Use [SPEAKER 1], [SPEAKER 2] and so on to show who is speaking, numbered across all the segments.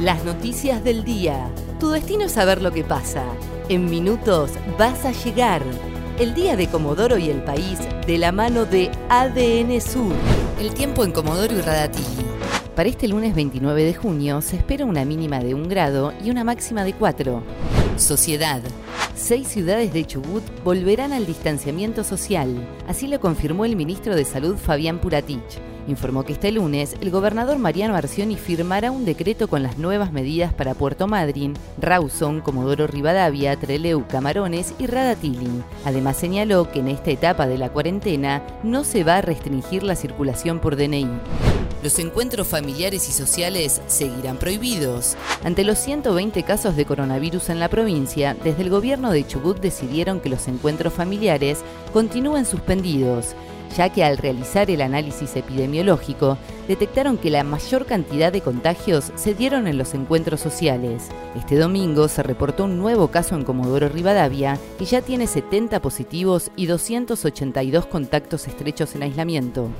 [SPEAKER 1] Las noticias del día. Tu destino es saber lo que pasa. En minutos vas a llegar. El día de Comodoro y el país de la mano de ADN Sur. El tiempo en Comodoro y Radatili. Para este lunes 29 de junio se espera una mínima de 1 grado y una máxima de 4. Sociedad. Seis ciudades de Chubut volverán al distanciamiento social. Así lo confirmó el ministro de Salud Fabián Puratich informó que este lunes el gobernador Mariano Arcioni firmará un decreto con las nuevas medidas para Puerto Madryn, Rawson, Comodoro Rivadavia, Treleu, Camarones y Radatili. Además señaló que en esta etapa de la cuarentena no se va a restringir la circulación por DNI. Los encuentros familiares y sociales seguirán prohibidos. Ante los 120 casos de coronavirus en la provincia, desde el gobierno de Chubut decidieron que los encuentros familiares continúen suspendidos ya que al realizar el análisis epidemiológico detectaron que la mayor cantidad de contagios se dieron en los encuentros sociales. Este domingo se reportó un nuevo caso en Comodoro Rivadavia, que ya tiene 70 positivos y 282 contactos estrechos en aislamiento.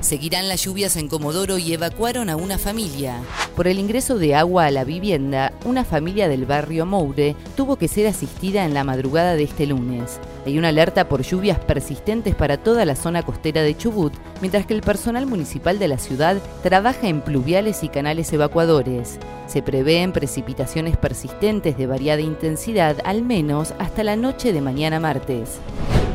[SPEAKER 1] Seguirán las lluvias en Comodoro y evacuaron a una familia. Por el ingreso de agua a la vivienda, una familia del barrio Moure tuvo que ser asistida en la madrugada de este lunes. Hay una alerta por lluvias persistentes para toda la zona costera de Chubut, mientras que el personal municipal de la ciudad trabaja en pluviales y canales evacuadores. Se prevén precipitaciones persistentes de variada intensidad al menos hasta la noche de mañana martes.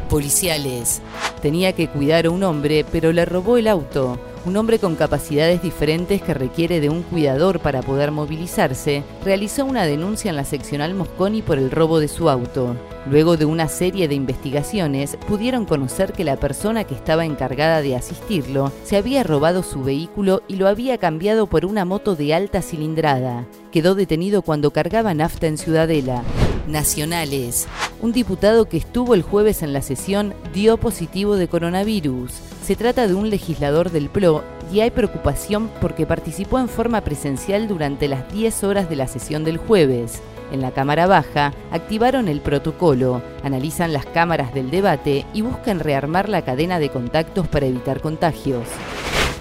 [SPEAKER 1] Policiales. Tenía que cuidar a un hombre, pero le robó el auto. Un hombre con capacidades diferentes que requiere de un cuidador para poder movilizarse, realizó una denuncia en la seccional Mosconi por el robo de su auto. Luego de una serie de investigaciones, pudieron conocer que la persona que estaba encargada de asistirlo se había robado su vehículo y lo había cambiado por una moto de alta cilindrada. Quedó detenido cuando cargaba nafta en Ciudadela. Nacionales. Un diputado que estuvo el jueves en la sesión dio positivo de coronavirus. Se trata de un legislador del PLO y hay preocupación porque participó en forma presencial durante las 10 horas de la sesión del jueves. En la Cámara Baja activaron el protocolo, analizan las cámaras del debate y buscan rearmar la cadena de contactos para evitar contagios.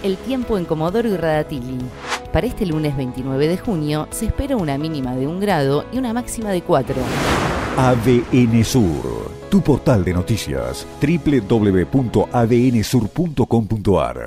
[SPEAKER 1] El tiempo en Comodoro y Radatili. Para este lunes 29 de junio se espera una mínima de 1 grado y una máxima de 4.
[SPEAKER 2] ADN Sur, tu portal de noticias, www.adnsur.com.ar